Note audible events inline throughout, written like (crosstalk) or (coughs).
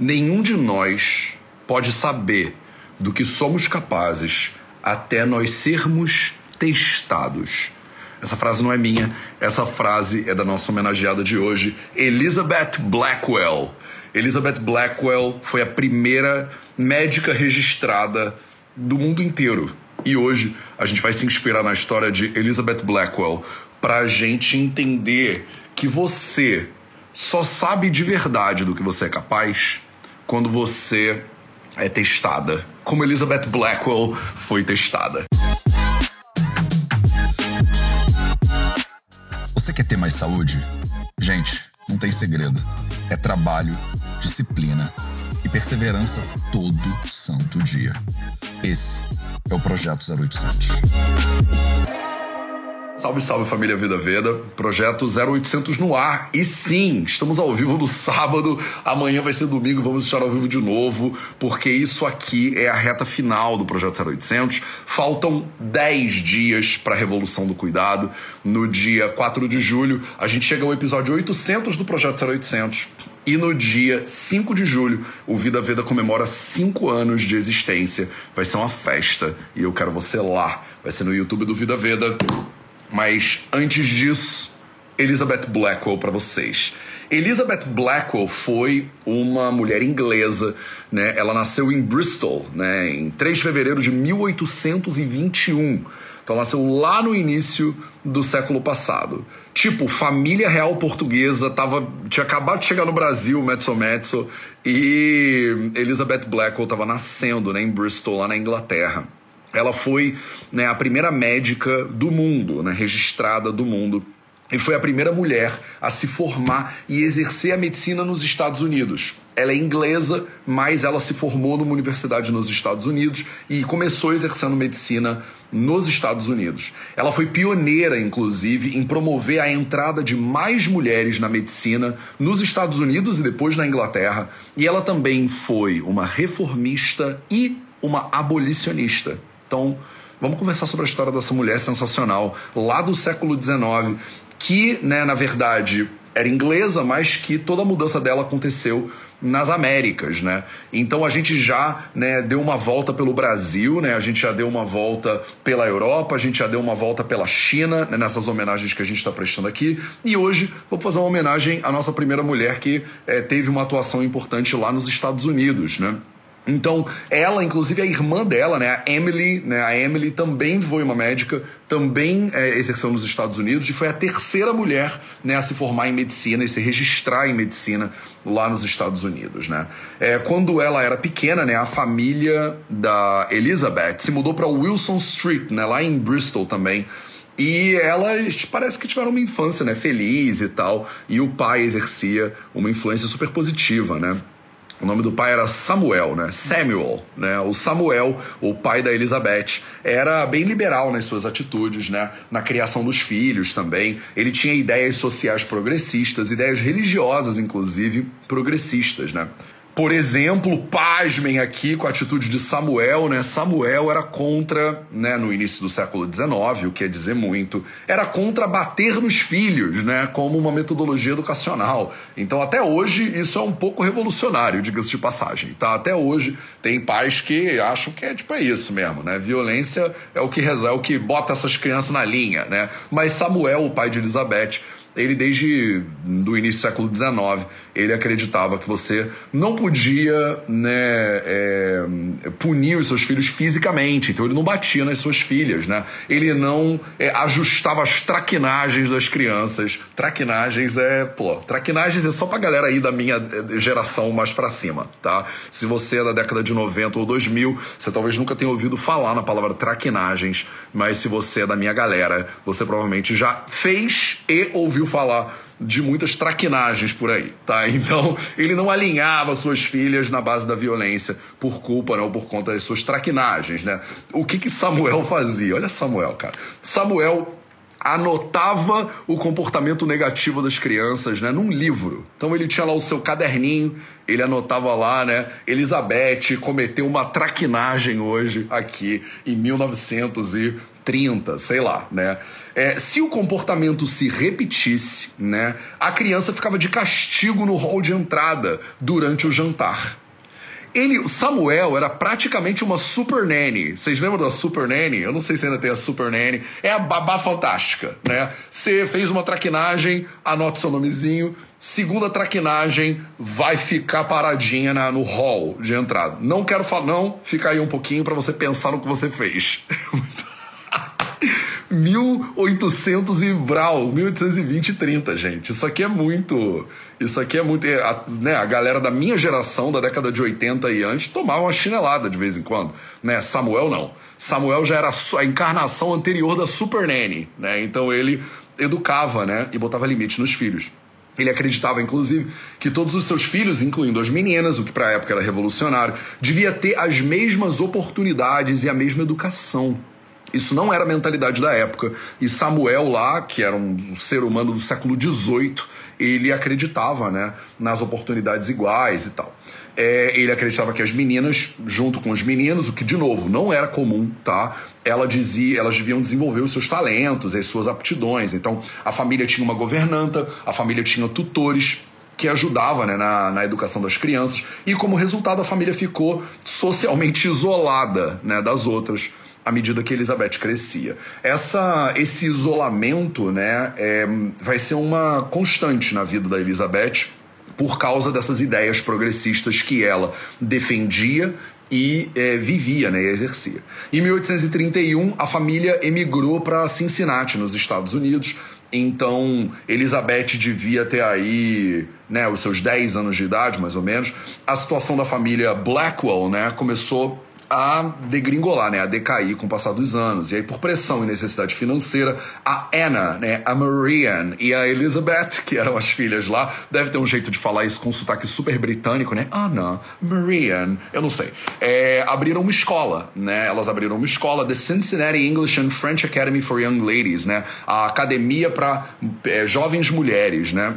Nenhum de nós pode saber do que somos capazes até nós sermos testados. Essa frase não é minha, essa frase é da nossa homenageada de hoje, Elizabeth Blackwell. Elizabeth Blackwell foi a primeira médica registrada do mundo inteiro. E hoje a gente vai se inspirar na história de Elizabeth Blackwell para a gente entender que você só sabe de verdade do que você é capaz quando você é testada, como Elizabeth Blackwell foi testada. Você quer ter mais saúde? Gente, não tem segredo. É trabalho, disciplina e perseverança todo santo dia. Esse é o Projeto 0800. Salve, salve família Vida Veda, projeto 0800 no ar. E sim, estamos ao vivo no sábado, amanhã vai ser domingo, vamos estar ao vivo de novo, porque isso aqui é a reta final do projeto 0800. Faltam 10 dias para a Revolução do Cuidado. No dia 4 de julho, a gente chega ao episódio 800 do projeto 0800. E no dia 5 de julho, o Vida Veda comemora 5 anos de existência. Vai ser uma festa e eu quero você lá. Vai ser no YouTube do Vida Veda. Mas antes disso, Elizabeth Blackwell para vocês. Elizabeth Blackwell foi uma mulher inglesa, né? Ela nasceu em Bristol, né? Em 3 de fevereiro de 1821. Então nasceu lá no início do século passado. Tipo, família real portuguesa tava, tinha acabado de chegar no Brasil, Metso Metso, e Elizabeth Blackwell estava nascendo, né, em Bristol, lá na Inglaterra. Ela foi né, a primeira médica do mundo, né, registrada do mundo. E foi a primeira mulher a se formar e exercer a medicina nos Estados Unidos. Ela é inglesa, mas ela se formou numa universidade nos Estados Unidos e começou exercendo medicina nos Estados Unidos. Ela foi pioneira, inclusive, em promover a entrada de mais mulheres na medicina nos Estados Unidos e depois na Inglaterra. E ela também foi uma reformista e uma abolicionista. Então, vamos conversar sobre a história dessa mulher sensacional, lá do século XIX, que, né, na verdade, era inglesa, mas que toda a mudança dela aconteceu nas Américas, né? Então a gente já né, deu uma volta pelo Brasil, né? A gente já deu uma volta pela Europa, a gente já deu uma volta pela China, né, nessas homenagens que a gente está prestando aqui. E hoje vou fazer uma homenagem à nossa primeira mulher que é, teve uma atuação importante lá nos Estados Unidos, né? Então, ela, inclusive a irmã dela, né, a Emily, né, a Emily também foi uma médica, também é, exerceu nos Estados Unidos e foi a terceira mulher né, a se formar em medicina e se registrar em medicina lá nos Estados Unidos, né? É, quando ela era pequena, né, a família da Elizabeth se mudou para Wilson Street, né, lá em Bristol também. E elas parece que tiveram uma infância, né, feliz e tal. E o pai exercia uma influência super positiva, né? O nome do pai era Samuel, né? Samuel, né? O Samuel, o pai da Elizabeth, era bem liberal nas suas atitudes, né? Na criação dos filhos também. Ele tinha ideias sociais progressistas, ideias religiosas, inclusive, progressistas, né? Por exemplo, pasmem aqui com a atitude de Samuel, né? Samuel era contra, né, no início do século XIX, o que quer dizer muito, era contra bater nos filhos, né, como uma metodologia educacional. Então, até hoje, isso é um pouco revolucionário, diga-se de passagem, tá? Até hoje, tem pais que acham que é tipo é isso mesmo, né? Violência é o que é o que bota essas crianças na linha, né? Mas Samuel, o pai de Elizabeth, ele desde do início do século XIX, ele acreditava que você não podia né, é, punir os seus filhos fisicamente, então ele não batia nas suas filhas, né? Ele não é, ajustava as traquinagens das crianças. Traquinagens é, pô, traquinagens é só pra galera aí da minha é, geração mais para cima, tá? Se você é da década de 90 ou 2000, você talvez nunca tenha ouvido falar na palavra traquinagens, mas se você é da minha galera, você provavelmente já fez e ouviu falar de muitas traquinagens por aí, tá? (laughs) Então, ele não alinhava suas filhas na base da violência por culpa, não, por conta das suas traquinagens, né? O que que Samuel (laughs) fazia? Olha Samuel, cara. Samuel anotava o comportamento negativo das crianças, né, num livro. Então ele tinha lá o seu caderninho, ele anotava lá, né, Elizabeth cometeu uma traquinagem hoje aqui em 1900 e 30, sei lá, né? É, se o comportamento se repetisse, né, a criança ficava de castigo no hall de entrada durante o jantar. Ele, Samuel era praticamente uma super nanny. Vocês lembram da super nanny? Eu não sei se ainda tem a super nanny. É a babá fantástica, né? Você fez uma traquinagem, anota seu nomezinho. Segunda traquinagem, vai ficar paradinha na, no hall de entrada. Não quero falar, não. Fica aí um pouquinho para você pensar no que você fez. (laughs) 1800 e brau, 1820 e 30, gente. Isso aqui é muito. Isso aqui é muito. É, a, né, a galera da minha geração, da década de 80 e antes, tomava uma chinelada de vez em quando. Né? Samuel não. Samuel já era a encarnação anterior da Super Nanny, né? Então ele educava, né? E botava limite nos filhos. Ele acreditava, inclusive, que todos os seus filhos, incluindo as meninas, o que para a época era revolucionário, devia ter as mesmas oportunidades e a mesma educação. Isso não era a mentalidade da época. E Samuel lá, que era um ser humano do século XVIII, ele acreditava né, nas oportunidades iguais e tal. É, ele acreditava que as meninas, junto com os meninos, o que de novo não era comum, tá? Ela dizia, elas deviam desenvolver os seus talentos, as suas aptidões. Então, a família tinha uma governanta, a família tinha tutores que ajudava né, na, na educação das crianças e como resultado a família ficou socialmente (laughs) isolada né, das outras à medida que Elizabeth crescia. Essa, esse isolamento né, é, vai ser uma constante na vida da Elizabeth por causa dessas ideias progressistas que ela defendia e é, vivia, né, e exercia. Em 1831, a família emigrou para Cincinnati, nos Estados Unidos. Então, Elizabeth devia ter aí, né, os seus 10 anos de idade, mais ou menos. A situação da família Blackwell, né, começou a degringolar, né, a decair com o passar dos anos. E aí, por pressão e necessidade financeira, a Anna, né, a Marianne e a Elizabeth, que eram as filhas lá, deve ter um jeito de falar isso com um sotaque super britânico, né? Anna, Marianne, eu não sei. É, abriram uma escola, né? Elas abriram uma escola, The Cincinnati English and French Academy for Young Ladies, né? A academia para é, jovens mulheres, né?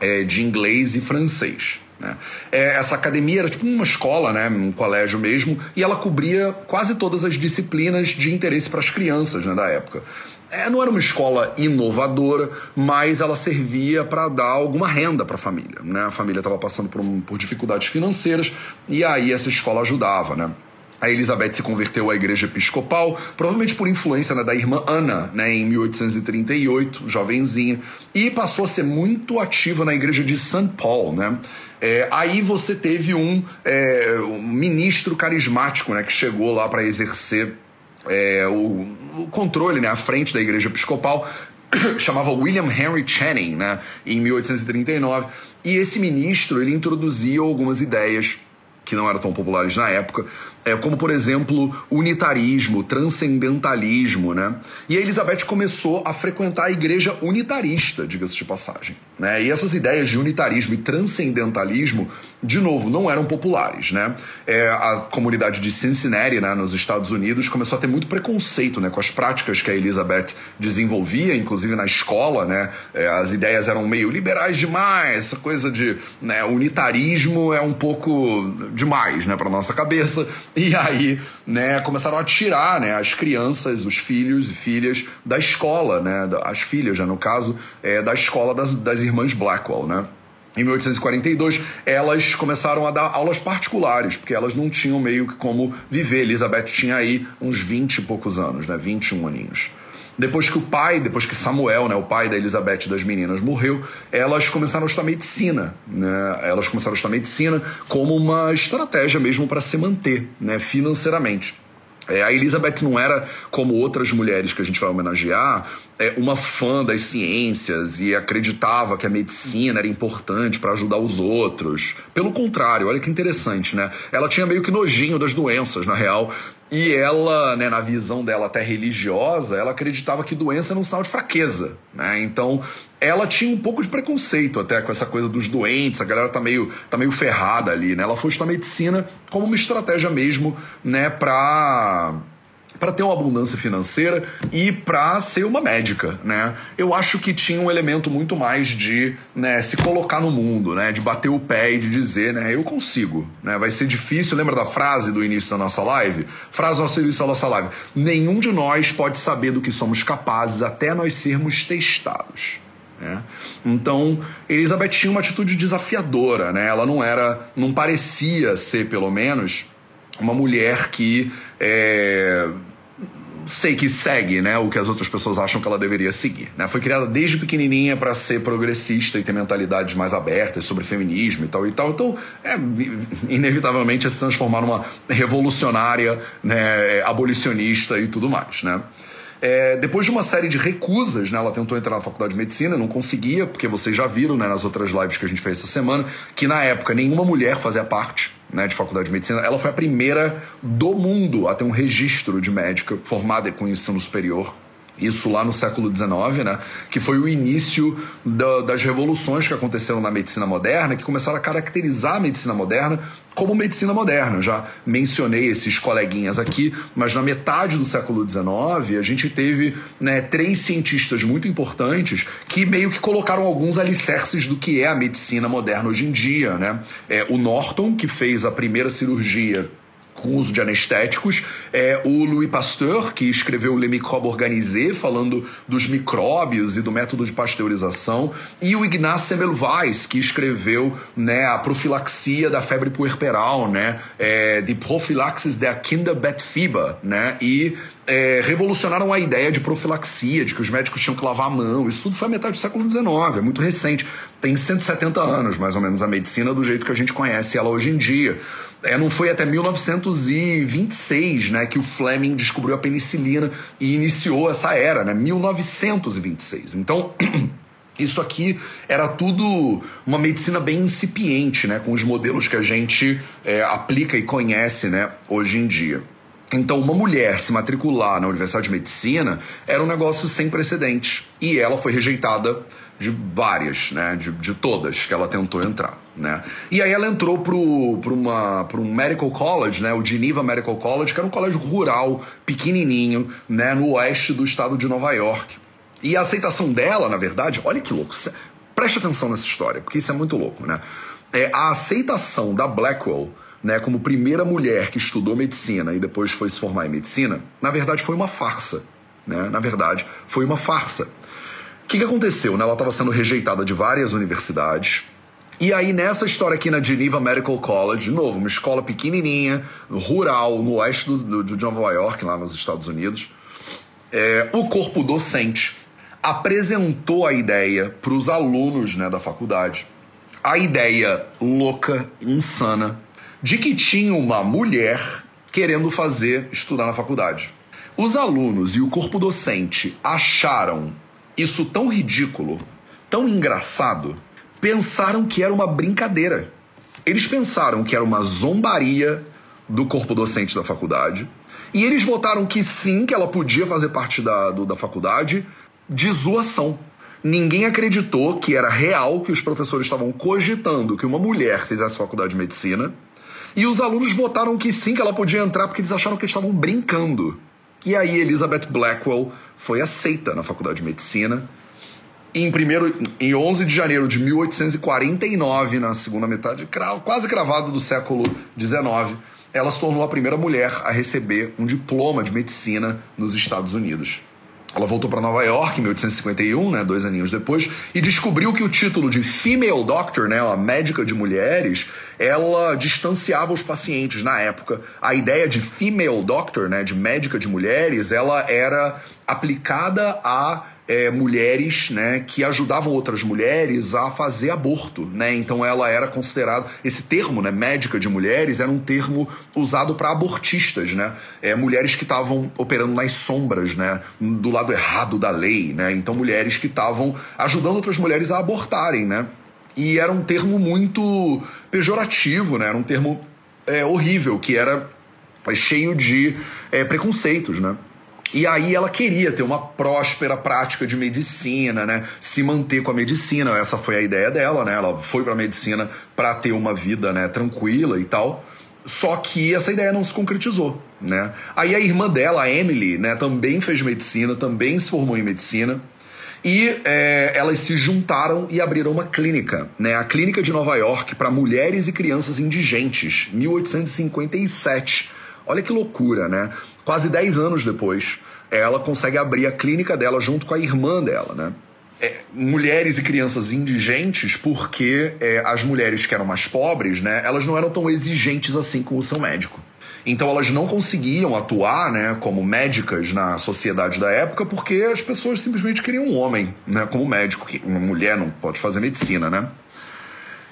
É, de inglês e francês. Né? É, essa academia era tipo uma escola, né, um colégio mesmo, e ela cobria quase todas as disciplinas de interesse para as crianças né, da época. É, não era uma escola inovadora, mas ela servia para dar alguma renda para a família. Né? A família estava passando por, um, por dificuldades financeiras e aí essa escola ajudava. Né? A Elizabeth se converteu à igreja episcopal, provavelmente por influência né, da irmã Ana, né, em 1838, jovenzinha, e passou a ser muito ativa na igreja de St. Paul. Né? É, aí você teve um, é, um, ministro carismático né, que chegou lá para exercer é, o, o, controle né, à frente da igreja episcopal, (coughs) chamava William Henry Channing, né, em 1839. E esse ministro ele introduzia algumas ideias que não eram tão populares na época, é, como por exemplo unitarismo, transcendentalismo, né? E a Elizabeth começou a frequentar a igreja unitarista, diga-se de passagem. Né? E essas ideias de unitarismo e transcendentalismo, de novo, não eram populares. Né? É, a comunidade de Cincinnati, né, nos Estados Unidos, começou a ter muito preconceito né, com as práticas que a Elizabeth desenvolvia, inclusive na escola. Né? É, as ideias eram meio liberais demais, essa coisa de né, unitarismo é um pouco demais né, para nossa cabeça. E aí né, começaram a tirar né, as crianças, os filhos e filhas da escola, né, as filhas, já no caso, é, da escola das, das irmãs Blackwell, né? Em 1842, elas começaram a dar aulas particulares, porque elas não tinham meio que como viver. Elizabeth tinha aí uns 20 e poucos anos, né? 21 aninhos. Depois que o pai, depois que Samuel, né, o pai da Elizabeth das meninas, morreu, elas começaram a estudar medicina. Né? Elas começaram a estudar medicina como uma estratégia mesmo para se manter né, financeiramente. É, a Elizabeth não era como outras mulheres que a gente vai homenagear, é, uma fã das ciências e acreditava que a medicina era importante para ajudar os outros. Pelo contrário, olha que interessante, né? Ela tinha meio que nojinho das doenças, na real. E ela, né, na visão dela até religiosa, ela acreditava que doença era um sinal de fraqueza, né? Então, ela tinha um pouco de preconceito até com essa coisa dos doentes, a galera tá meio, tá meio ferrada ali, né? Ela foi estudar medicina como uma estratégia mesmo, né, pra para ter uma abundância financeira e para ser uma médica, né? Eu acho que tinha um elemento muito mais de né, se colocar no mundo, né? De bater o pé e de dizer, né? Eu consigo, né? Vai ser difícil. Lembra da frase do início da nossa live? Frase do início da nossa live. Nenhum de nós pode saber do que somos capazes até nós sermos testados. Né? Então, Elizabeth tinha uma atitude desafiadora, né? Ela não era, não parecia ser, pelo menos, uma mulher que é, sei que segue, né, o que as outras pessoas acham que ela deveria seguir, né? Foi criada desde pequenininha para ser progressista e ter mentalidades mais abertas sobre feminismo e tal e tal. Então, é, inevitavelmente ia se transformar numa revolucionária, né, abolicionista e tudo mais, né? É, depois de uma série de recusas, né, ela tentou entrar na faculdade de medicina, não conseguia, porque vocês já viram né, nas outras lives que a gente fez essa semana, que na época nenhuma mulher fazia parte né, de faculdade de medicina. Ela foi a primeira do mundo a ter um registro de médica formada com ensino superior isso lá no século XIX, né? Que foi o início da, das revoluções que aconteceram na medicina moderna, que começaram a caracterizar a medicina moderna como medicina moderna. Eu já mencionei esses coleguinhas aqui, mas na metade do século XIX a gente teve né, três cientistas muito importantes que meio que colocaram alguns alicerces do que é a medicina moderna hoje em dia, né? É, o Norton, que fez a primeira cirurgia com uso de anestéticos, é o Louis Pasteur, que escreveu Le Microbe Organisé, falando dos micróbios e do método de pasteurização, e o Ignaz Semmelweis, que escreveu né, a profilaxia da febre puerperal, né, é, de Prophylaxis der Kinderbettfieber, né, e é, revolucionaram a ideia de profilaxia, de que os médicos tinham que lavar a mão. Isso tudo foi a metade do século XIX, é muito recente. Tem 170 anos, mais ou menos, a medicina do jeito que a gente conhece ela hoje em dia. É, não foi até 1926 né, que o Fleming descobriu a penicilina e iniciou essa era, né? 1926. Então. (clears throat) Isso aqui era tudo uma medicina bem incipiente, né, com os modelos que a gente é, aplica e conhece né, hoje em dia. Então, uma mulher se matricular na Universidade de Medicina era um negócio sem precedentes. E ela foi rejeitada de várias, né? De, de todas que ela tentou entrar, né? E aí ela entrou pro, pro, uma, pro um medical college, né? O Geneva Medical College, que era um colégio rural, pequenininho, né? No oeste do estado de Nova York. E a aceitação dela, na verdade, olha que louco. Preste atenção nessa história, porque isso é muito louco, né? É, a aceitação da Blackwell né, como primeira mulher que estudou medicina e depois foi se formar em medicina, na verdade foi uma farsa. Né? Na verdade, foi uma farsa que, que aconteceu? Né? Ela estava sendo rejeitada de várias universidades. E aí, nessa história aqui na Geneva Medical College, de novo, uma escola pequenininha, rural, no oeste do, do, de Nova York, lá nos Estados Unidos, é, o corpo docente apresentou a ideia para os alunos né, da faculdade. A ideia louca, insana, de que tinha uma mulher querendo fazer estudar na faculdade. Os alunos e o corpo docente acharam isso tão ridículo, tão engraçado, pensaram que era uma brincadeira. Eles pensaram que era uma zombaria do corpo docente da faculdade. E eles votaram que sim, que ela podia fazer parte da, do, da faculdade, de zoação. Ninguém acreditou que era real que os professores estavam cogitando que uma mulher fizesse faculdade de medicina. E os alunos votaram que sim, que ela podia entrar porque eles acharam que eles estavam brincando. E aí Elizabeth Blackwell foi aceita na Faculdade de Medicina. Em, primeiro, em 11 de janeiro de 1849, na segunda metade, quase cravado do século XIX, ela se tornou a primeira mulher a receber um diploma de medicina nos Estados Unidos. Ela voltou para Nova York em 1851, né, dois aninhos depois, e descobriu que o título de female doctor, né, a médica de mulheres, ela distanciava os pacientes na época. A ideia de female doctor, né, de médica de mulheres, ela era aplicada a é, mulheres né, que ajudavam outras mulheres a fazer aborto. Né? Então ela era considerada. Esse termo, né, médica de mulheres, era um termo usado para abortistas, né? É, mulheres que estavam operando nas sombras, né? Do lado errado da lei. Né? Então mulheres que estavam ajudando outras mulheres a abortarem. Né? E era um termo muito pejorativo, né? era um termo é, horrível, que era cheio de é, preconceitos. Né? E aí ela queria ter uma próspera prática de medicina, né? Se manter com a medicina, essa foi a ideia dela, né? Ela foi para medicina para ter uma vida, né, tranquila e tal. Só que essa ideia não se concretizou, né? Aí a irmã dela, a Emily, né, também fez medicina, também se formou em medicina. E é, elas se juntaram e abriram uma clínica, né? A Clínica de Nova York para Mulheres e Crianças Indigentes, 1857. Olha que loucura, né? Quase 10 anos depois, ela consegue abrir a clínica dela junto com a irmã dela, né? É, mulheres e crianças indigentes, porque é, as mulheres que eram mais pobres, né, elas não eram tão exigentes assim com o seu médico. Então elas não conseguiam atuar, né, como médicas na sociedade da época, porque as pessoas simplesmente queriam um homem, né, como médico, que uma mulher não pode fazer medicina, né?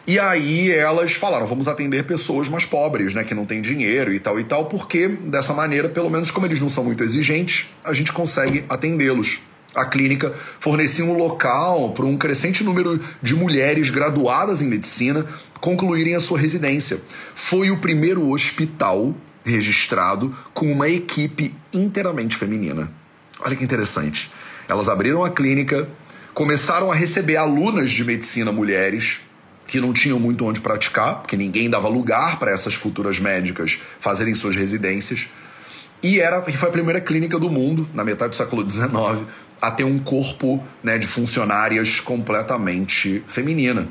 E aí elas falaram, vamos atender pessoas mais pobres, né, que não têm dinheiro e tal e tal, porque dessa maneira, pelo menos como eles não são muito exigentes, a gente consegue atendê-los. A clínica fornecia um local para um crescente número de mulheres graduadas em medicina concluírem a sua residência. Foi o primeiro hospital registrado com uma equipe inteiramente feminina. Olha que interessante. Elas abriram a clínica, começaram a receber alunas de medicina mulheres que não tinham muito onde praticar, porque ninguém dava lugar para essas futuras médicas fazerem suas residências. E era, foi a primeira clínica do mundo, na metade do século XIX, a ter um corpo né, de funcionárias completamente feminina.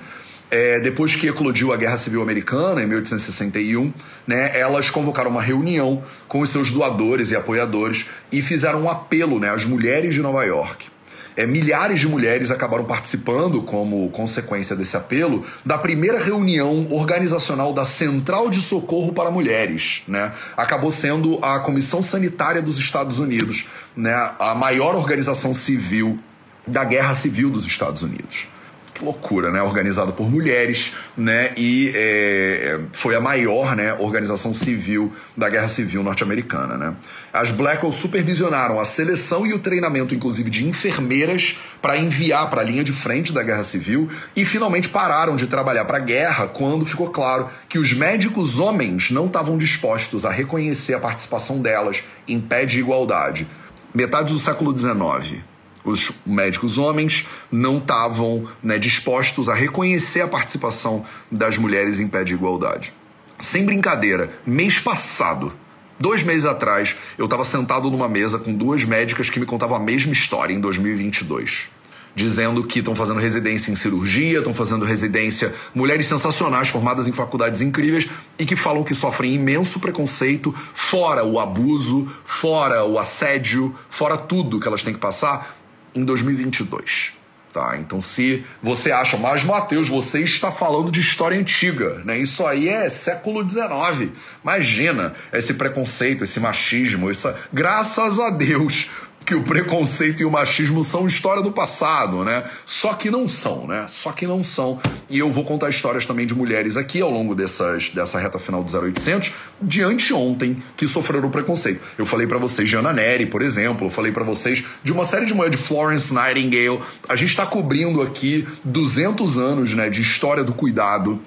É, depois que eclodiu a Guerra Civil Americana, em 1861, né, elas convocaram uma reunião com os seus doadores e apoiadores e fizeram um apelo né, às mulheres de Nova York é, milhares de mulheres acabaram participando, como consequência desse apelo, da primeira reunião organizacional da Central de Socorro para Mulheres. Né? Acabou sendo a Comissão Sanitária dos Estados Unidos, né? a maior organização civil da Guerra Civil dos Estados Unidos que loucura, né? Organizada por mulheres, né? E é, foi a maior, né, organização civil da Guerra Civil norte-americana, né? As Blackwell supervisionaram a seleção e o treinamento, inclusive, de enfermeiras para enviar para a linha de frente da Guerra Civil e finalmente pararam de trabalhar para a guerra quando ficou claro que os médicos homens não estavam dispostos a reconhecer a participação delas em pé de igualdade. Metade do século XIX os médicos homens não estavam né, dispostos a reconhecer a participação das mulheres em pé de igualdade. Sem brincadeira, mês passado, dois meses atrás, eu estava sentado numa mesa com duas médicas que me contavam a mesma história em 2022 dizendo que estão fazendo residência em cirurgia, estão fazendo residência, mulheres sensacionais formadas em faculdades incríveis e que falam que sofrem imenso preconceito, fora o abuso, fora o assédio, fora tudo que elas têm que passar em 2022. Tá? Então, se você acha, mas Mateus, você está falando de história antiga, né? Isso aí é século XIX. Imagina esse preconceito, esse machismo, isso, graças a Deus que o preconceito e o machismo são história do passado, né? Só que não são, né? Só que não são. E eu vou contar histórias também de mulheres aqui ao longo dessas, dessa reta final do 0800 de anteontem que sofreram preconceito. Eu falei para vocês de Ana Neri, por exemplo, eu falei para vocês de uma série de mulheres, de Florence Nightingale. A gente está cobrindo aqui 200 anos, né, de história do cuidado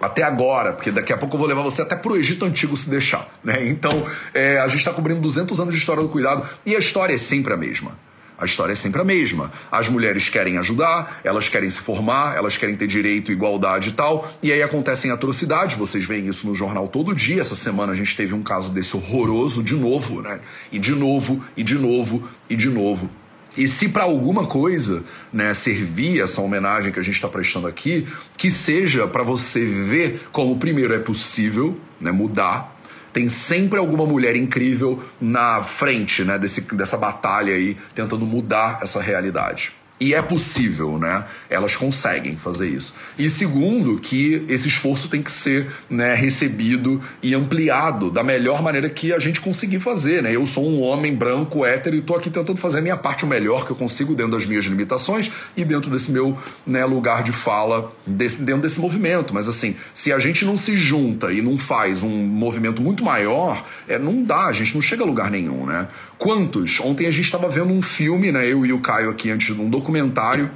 até agora, porque daqui a pouco eu vou levar você até pro Egito Antigo se deixar, né? Então, é, a gente está cobrindo 200 anos de história do cuidado e a história é sempre a mesma. A história é sempre a mesma. As mulheres querem ajudar, elas querem se formar, elas querem ter direito, igualdade e tal. E aí acontecem atrocidades, vocês veem isso no jornal todo dia. Essa semana a gente teve um caso desse horroroso de novo, né? E de novo, e de novo, e de novo. E se para alguma coisa né, servir essa homenagem que a gente está prestando aqui, que seja para você ver como, primeiro, é possível né, mudar. Tem sempre alguma mulher incrível na frente né, desse, dessa batalha aí, tentando mudar essa realidade. E é possível, né? Elas conseguem fazer isso. E segundo, que esse esforço tem que ser né, recebido e ampliado da melhor maneira que a gente conseguir fazer, né? Eu sou um homem branco, hétero, e estou aqui tentando fazer a minha parte o melhor que eu consigo dentro das minhas limitações e dentro desse meu né, lugar de fala, desse, dentro desse movimento. Mas assim, se a gente não se junta e não faz um movimento muito maior, é, não dá, a gente não chega a lugar nenhum, né? Quantos? Ontem a gente estava vendo um filme, né? Eu e o Caio aqui antes de um documentário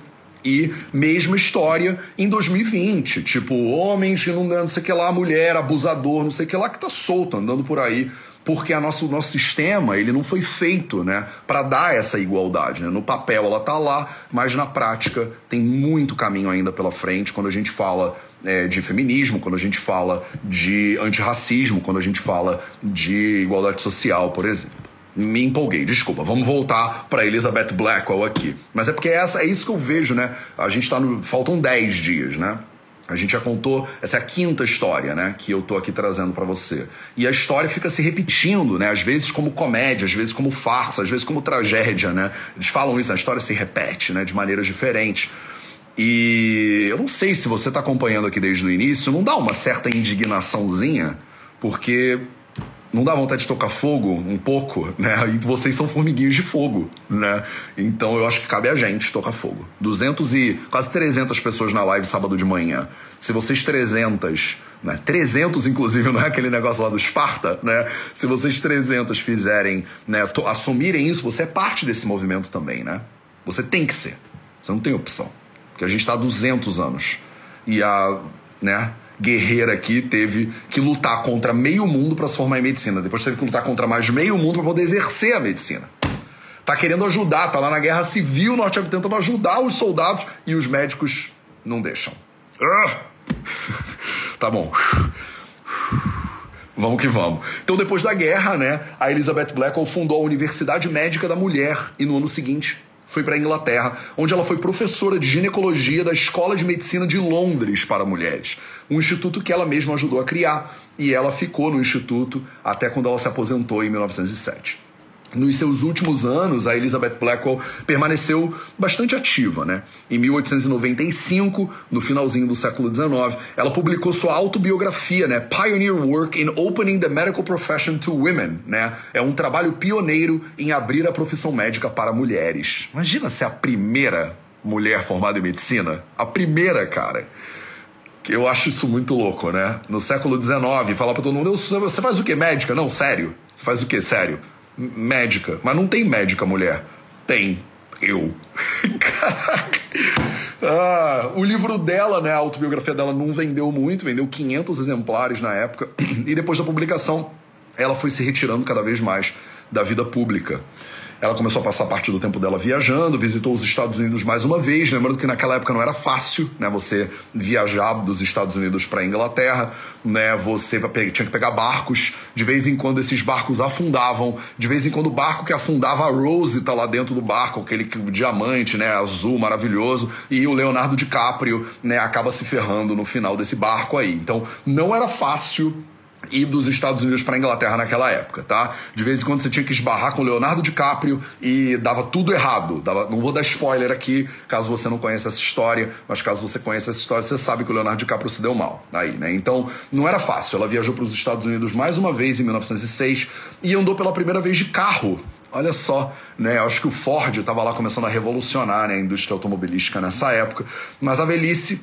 e mesma história em 2020. Tipo, homens que não, não sei o que lá, mulher, abusador, não sei o que lá, que tá solto, andando por aí. Porque a nosso, nosso sistema ele não foi feito né, para dar essa igualdade. Né? No papel ela tá lá, mas na prática tem muito caminho ainda pela frente quando a gente fala é, de feminismo, quando a gente fala de antirracismo, quando a gente fala de igualdade social, por exemplo. Me empolguei, desculpa. Vamos voltar para Elizabeth Blackwell aqui. Mas é porque essa, é isso que eu vejo, né? A gente tá no. Faltam 10 dias, né? A gente já contou, essa é a quinta história, né, que eu tô aqui trazendo para você. E a história fica se repetindo, né, às vezes como comédia, às vezes como farsa, às vezes como tragédia, né? Eles falam isso, a história se repete, né, de maneiras diferentes. E eu não sei se você tá acompanhando aqui desde o início, não dá uma certa indignaçãozinha, porque não dá vontade de tocar fogo um pouco, né? (laughs) E vocês são formiguinhos de fogo, né? Então eu acho que cabe a gente tocar fogo. 200 e quase 300 pessoas na live sábado de manhã. Se vocês 300, né? 300 inclusive, (laughs) não é aquele negócio lá do Esparta, né? Se vocês 300 fizerem, né, assumirem isso, você é parte desse movimento também, né? Você tem que ser. Você não tem opção. Porque a gente está há 200 anos. E a, né, guerreira aqui teve que lutar contra meio mundo para se formar em medicina. Depois teve que lutar contra mais meio mundo para poder exercer a medicina. Tá querendo ajudar, tá lá na guerra civil norte-americana tentando ajudar os soldados e os médicos não deixam. (laughs) tá bom. Vamos que vamos. Então, depois da guerra, né, a Elizabeth Blackwell fundou a Universidade Médica da Mulher e no ano seguinte foi para a Inglaterra, onde ela foi professora de ginecologia da Escola de Medicina de Londres para mulheres, um instituto que ela mesma ajudou a criar, e ela ficou no instituto até quando ela se aposentou em 1907 nos seus últimos anos, a Elizabeth Blackwell permaneceu bastante ativa. Né? Em 1895, no finalzinho do século XIX, ela publicou sua autobiografia, né? Pioneer Work in Opening the Medical Profession to Women. Né? É um trabalho pioneiro em abrir a profissão médica para mulheres. Imagina ser a primeira mulher formada em medicina. A primeira, cara. Eu acho isso muito louco, né? No século XIX, falar pra todo mundo, você faz o que? Médica? Não, sério. Você faz o que? Sério médica. Mas não tem médica mulher. Tem. Eu. (laughs) Ah, o livro dela, né, a autobiografia dela não vendeu muito, vendeu 500 exemplares na época. (clears throat) E depois da publicação, ela foi se retirando cada vez mais da vida pública. Ela começou a passar parte do tempo dela viajando, visitou os Estados Unidos mais uma vez, lembrando que naquela época não era fácil, né, você viajar dos Estados Unidos para a Inglaterra, né, você tinha que pegar barcos, de vez em quando esses barcos afundavam, de vez em quando o barco que afundava a Rose tá lá dentro do barco, aquele diamante, né, azul maravilhoso, e o Leonardo DiCaprio, né, acaba se ferrando no final desse barco aí. Então, não era fácil ir dos Estados Unidos para a Inglaterra naquela época, tá? De vez em quando você tinha que esbarrar com Leonardo DiCaprio e dava tudo errado. Dava, não vou dar spoiler aqui, caso você não conheça essa história, mas caso você conheça essa história, você sabe que o Leonardo DiCaprio se deu mal aí, né? Então, não era fácil. Ela viajou para os Estados Unidos mais uma vez em 1906 e andou pela primeira vez de carro Olha só, né? Acho que o Ford estava lá começando a revolucionar né, a indústria automobilística nessa época, mas a velhice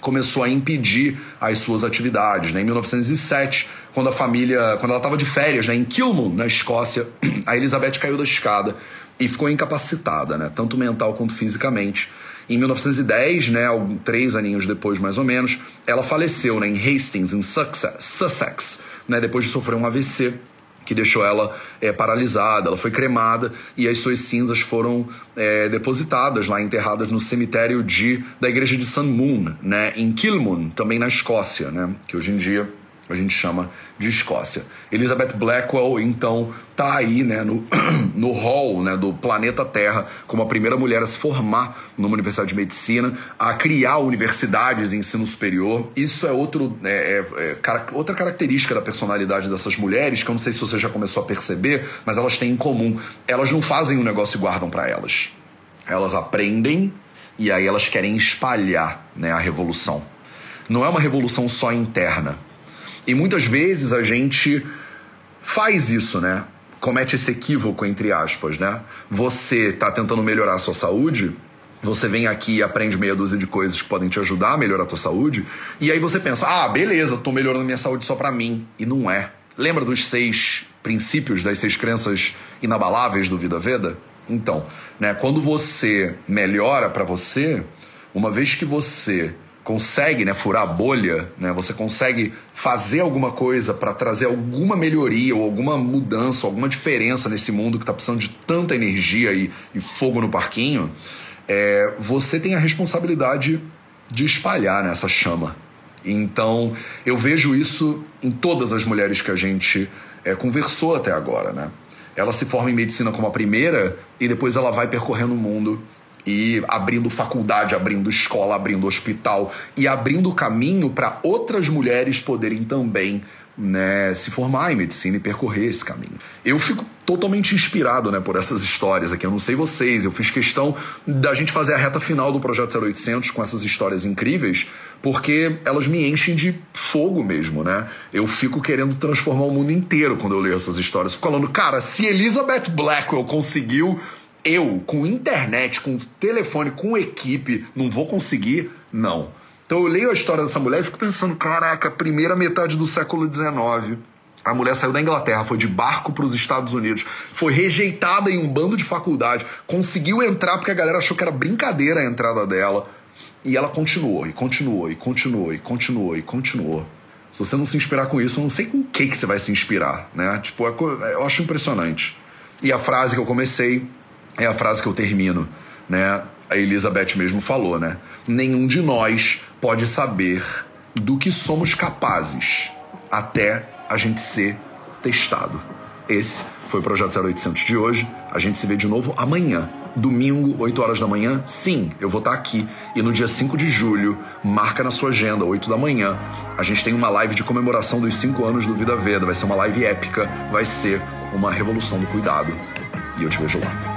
começou a impedir as suas atividades. Né? Em 1907, quando a família, quando ela estava de férias né, em Kilmun, na Escócia, (clears throat) a Elizabeth caiu da escada e ficou incapacitada, né, tanto mental quanto fisicamente. Em 1910, né, três aninhos depois mais ou menos, ela faleceu né, em Hastings, em Sussex, Sussex né, depois de sofrer um AVC que deixou ela é, paralisada. Ela foi cremada e as suas cinzas foram é, depositadas lá, enterradas no cemitério de, da igreja de St. Moon, né, em Kilmun, também na Escócia, né, que hoje em dia a gente chama de Escócia. Elizabeth Blackwell, então, tá aí, né, no, (clears throat) no hall, né, do planeta Terra, como a primeira mulher a se formar numa universidade de medicina, a criar universidades de ensino superior. Isso é, outro, é, é, é, outra característica da personalidade dessas mulheres, que eu não sei se você já começou a perceber, mas elas têm em comum. Elas não fazem um negócio e guardam para elas. Elas aprendem e aí elas querem espalhar né, a revolução. Não é uma revolução só interna e muitas vezes a gente faz isso, né? Comete esse equívoco, entre aspas, né? Você está tentando melhorar a sua saúde, você vem aqui e aprende meia dúzia de coisas que podem te ajudar a melhorar a tua saúde, e aí você pensa, ah, beleza, tô melhorando minha saúde só para mim. E não é. Lembra dos seis princípios, das seis crenças inabaláveis do Vida Veda? Então, né, quando você melhora para você, uma vez que você consegue né, furar a bolha, né, você consegue fazer alguma coisa para trazer alguma melhoria ou alguma mudança, alguma diferença nesse mundo que está precisando de tanta energia e, e fogo no parquinho, é, você tem a responsabilidade de espalhar né, essa chama. Então, eu vejo isso em todas as mulheres que a gente é, conversou até agora, né? Ela se forma em medicina como a primeira e depois ela vai percorrendo o mundo e abrindo faculdade, abrindo escola, abrindo hospital e abrindo caminho para outras mulheres poderem também né, se formar em medicina e percorrer esse caminho. Eu fico totalmente inspirado né, por essas histórias aqui. Eu não sei vocês, eu fiz questão da gente fazer a reta final do Projeto 0800 com essas histórias incríveis, porque elas me enchem de fogo mesmo, né? Eu fico querendo transformar o mundo inteiro quando eu leio essas histórias. Fico falando, cara, se Elizabeth Blackwell conseguiu, eu, com internet, com telefone, com equipe, não vou conseguir? Não. Então eu leio a história dessa mulher e fico pensando, caraca, primeira metade do século XIX. A mulher saiu da Inglaterra, foi de barco para os Estados Unidos, foi rejeitada em um bando de faculdade, conseguiu entrar porque a galera achou que era brincadeira a entrada dela. E ela continuou, e continuou, e continuou, e continuou, e continuou. Se você não se inspirar com isso, eu não sei com o que, que você vai se inspirar, né? Tipo, é eu acho impressionante. E a frase que eu comecei é a frase que eu termino, né? A Elizabeth mesmo falou, né? Nenhum de nós pode saber do que somos capazes até a gente ser testado. Esse foi o Projeto 0800 de hoje. A gente se vê de novo amanhã, domingo, 8 horas da manhã. Sim, eu vou estar aqui. E no dia 5 de julho, marca na sua agenda, 8 da manhã, a gente tem uma live de comemoração dos 5 anos do Vida Veda. Vai ser uma live épica, vai ser uma revolução do cuidado. E eu te vejo lá.